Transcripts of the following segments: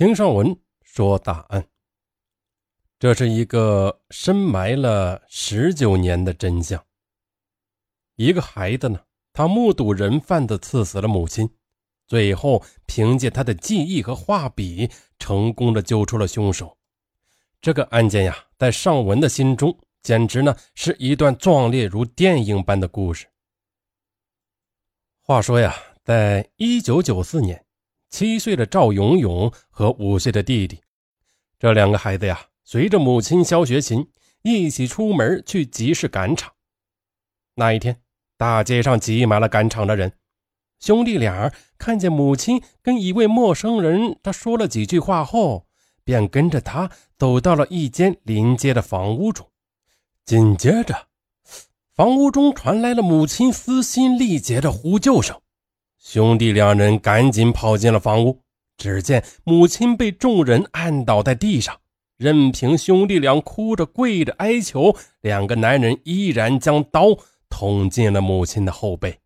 听上文说大案，这是一个深埋了十九年的真相。一个孩子呢，他目睹人贩子刺死了母亲，最后凭借他的记忆和画笔，成功的揪出了凶手。这个案件呀，在尚文的心中，简直呢是一段壮烈如电影般的故事。话说呀，在一九九四年。七岁的赵永永和五岁的弟弟，这两个孩子呀，随着母亲肖学琴一起出门去集市赶场。那一天，大街上挤满了赶场的人。兄弟俩看见母亲跟一位陌生人，他说了几句话后，便跟着他走到了一间临街的房屋中。紧接着，房屋中传来了母亲撕心裂肺的呼救声。兄弟两人赶紧跑进了房屋，只见母亲被众人按倒在地上，任凭兄弟俩哭着跪着哀求，两个男人依然将刀捅进了母亲的后背。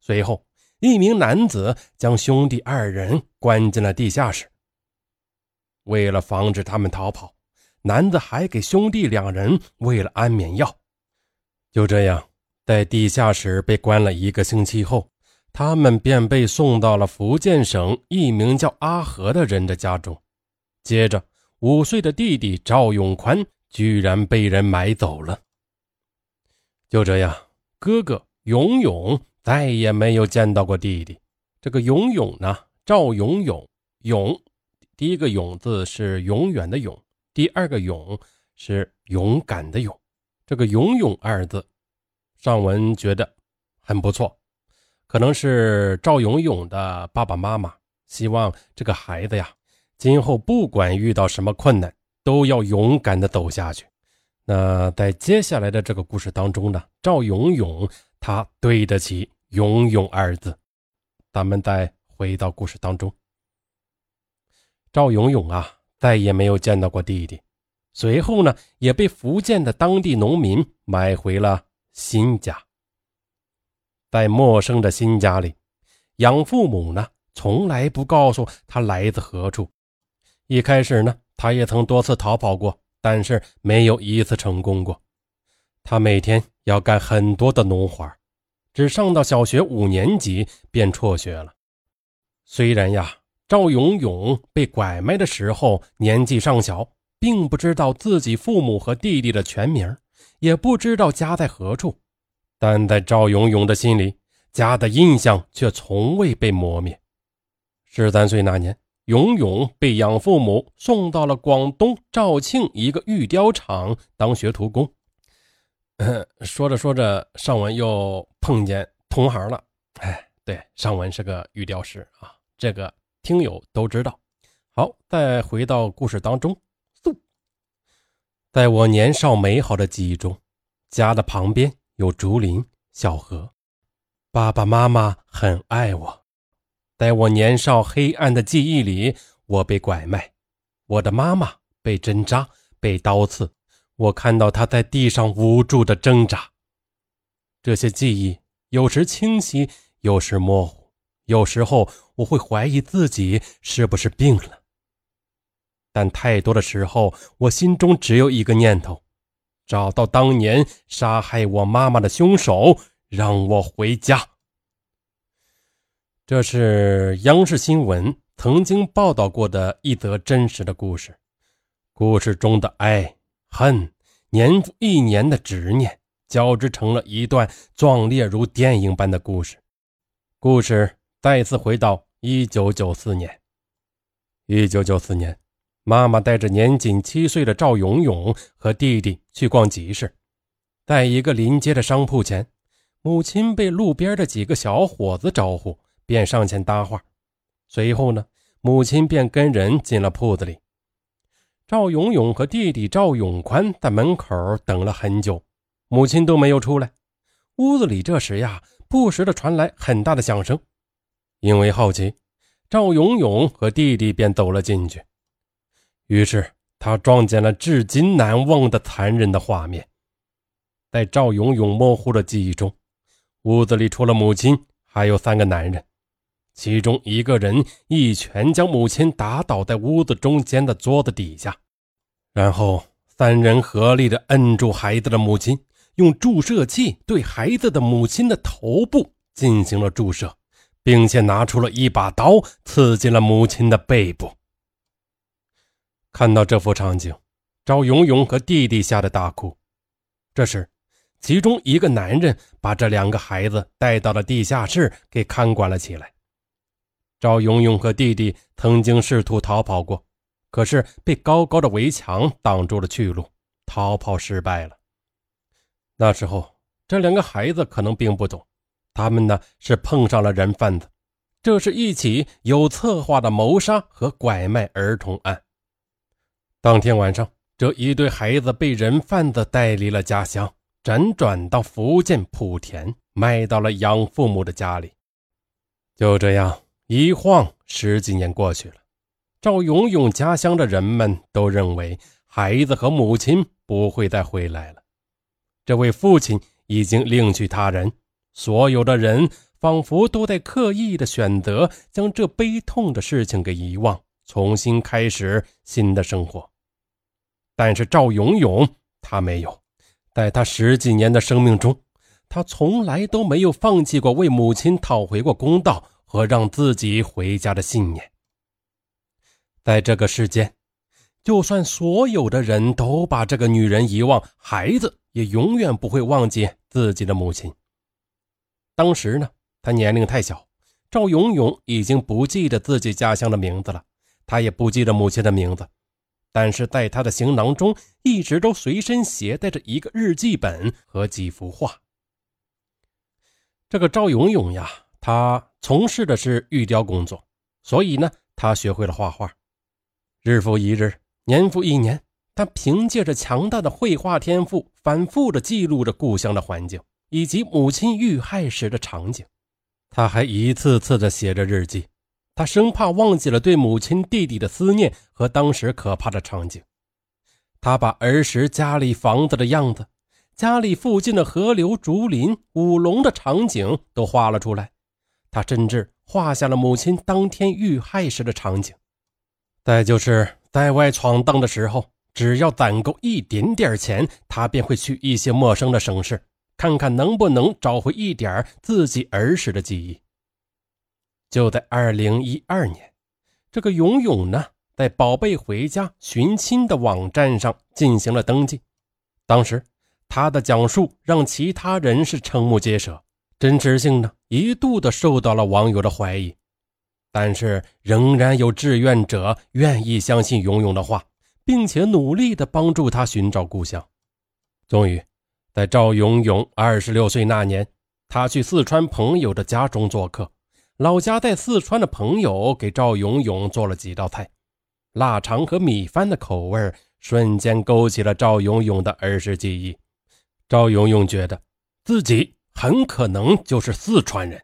随后，一名男子将兄弟二人关进了地下室。为了防止他们逃跑，男子还给兄弟两人喂了安眠药。就这样，在地下室被关了一个星期后。他们便被送到了福建省一名叫阿和的人的家中。接着，五岁的弟弟赵永宽居然被人买走了。就这样，哥哥永永再也没有见到过弟弟。这个永永呢？赵永永，永，第一个永字是永远的永，第二个永是勇敢的勇。这个永永二字，上文觉得很不错。可能是赵永永的爸爸妈妈希望这个孩子呀，今后不管遇到什么困难，都要勇敢的走下去。那在接下来的这个故事当中呢，赵永永他对得起“永永”二字。咱们再回到故事当中，赵永永啊，再也没有见到过弟弟，随后呢，也被福建的当地农民买回了新家。在陌生的新家里，养父母呢从来不告诉他来自何处。一开始呢，他也曾多次逃跑过，但是没有一次成功过。他每天要干很多的农活，只上到小学五年级便辍学了。虽然呀，赵永永被拐卖的时候年纪尚小，并不知道自己父母和弟弟的全名，也不知道家在何处。但在赵永永的心里，家的印象却从未被磨灭。十三岁那年，永永被养父母送到了广东肇庆一个玉雕厂当学徒工。说着说着，尚文又碰见同行了。哎，对，尚文是个玉雕师啊，这个听友都知道。好，再回到故事当中。在我年少美好的记忆中，家的旁边。有竹林、小河，爸爸妈妈很爱我。在我年少黑暗的记忆里，我被拐卖，我的妈妈被针扎、被刀刺，我看到她在地上无助的挣扎。这些记忆有时清晰，有时模糊，有时候我会怀疑自己是不是病了。但太多的时候，我心中只有一个念头。找到当年杀害我妈妈的凶手，让我回家。这是央视新闻曾经报道过的一则真实的故事。故事中的爱恨、年复一年的执念，交织成了一段壮烈如电影般的故事。故事再次回到一九九四年。一九九四年。妈妈带着年仅七岁的赵永永和弟弟去逛集市，在一个临街的商铺前，母亲被路边的几个小伙子招呼，便上前搭话。随后呢，母亲便跟人进了铺子里。赵永永和弟弟赵永宽在门口等了很久，母亲都没有出来。屋子里这时呀，不时的传来很大的响声。因为好奇，赵永永和弟弟便走了进去。于是他撞见了至今难忘的残忍的画面。在赵永永模糊的记忆中，屋子里除了母亲，还有三个男人。其中一个人一拳将母亲打倒在屋子中间的桌子底下，然后三人合力的摁住孩子的母亲，用注射器对孩子的母亲的头部进行了注射，并且拿出了一把刀刺进了母亲的背部。看到这幅场景，赵勇勇和弟弟吓得大哭。这时，其中一个男人把这两个孩子带到了地下室，给看管了起来。赵勇勇和弟弟曾经试图逃跑过，可是被高高的围墙挡住了去路，逃跑失败了。那时候，这两个孩子可能并不懂，他们呢是碰上了人贩子，这是一起有策划的谋杀和拐卖儿童案。当天晚上，这一对孩子被人贩子带离了家乡。辗转到福建莆田，卖到了养父母的家里。就这样一晃十几年过去了，赵勇勇家乡的人们都认为孩子和母亲不会再回来了。这位父亲已经另娶他人，所有的人仿佛都在刻意的选择将这悲痛的事情给遗忘，重新开始新的生活。但是赵勇勇他没有。在他十几年的生命中，他从来都没有放弃过为母亲讨回过公道和让自己回家的信念。在这个世间，就算所有的人都把这个女人遗忘，孩子也永远不会忘记自己的母亲。当时呢，他年龄太小，赵勇勇已经不记得自己家乡的名字了，他也不记得母亲的名字。但是在他的行囊中，一直都随身携带着一个日记本和几幅画。这个赵勇勇呀，他从事的是玉雕工作，所以呢，他学会了画画。日复一日，年复一年，他凭借着强大的绘画天赋，反复的记录着故乡的环境以及母亲遇害时的场景。他还一次次的写着日记。他生怕忘记了对母亲、弟弟的思念和当时可怕的场景。他把儿时家里房子的样子、家里附近的河流、竹林、舞龙的场景都画了出来。他甚至画下了母亲当天遇害时的场景。再就是在外闯荡的时候，只要攒够一点点钱，他便会去一些陌生的省市，看看能不能找回一点自己儿时的记忆。就在二零一二年，这个勇勇呢，在“宝贝回家寻亲”的网站上进行了登记。当时，他的讲述让其他人是瞠目结舌，真实性呢一度的受到了网友的怀疑。但是，仍然有志愿者愿意相信勇勇的话，并且努力的帮助他寻找故乡。终于，在赵勇勇二十六岁那年，他去四川朋友的家中做客。老家在四川的朋友给赵勇勇做了几道菜，腊肠和米饭的口味瞬间勾起了赵勇勇的儿时记忆。赵勇勇觉得自己很可能就是四川人。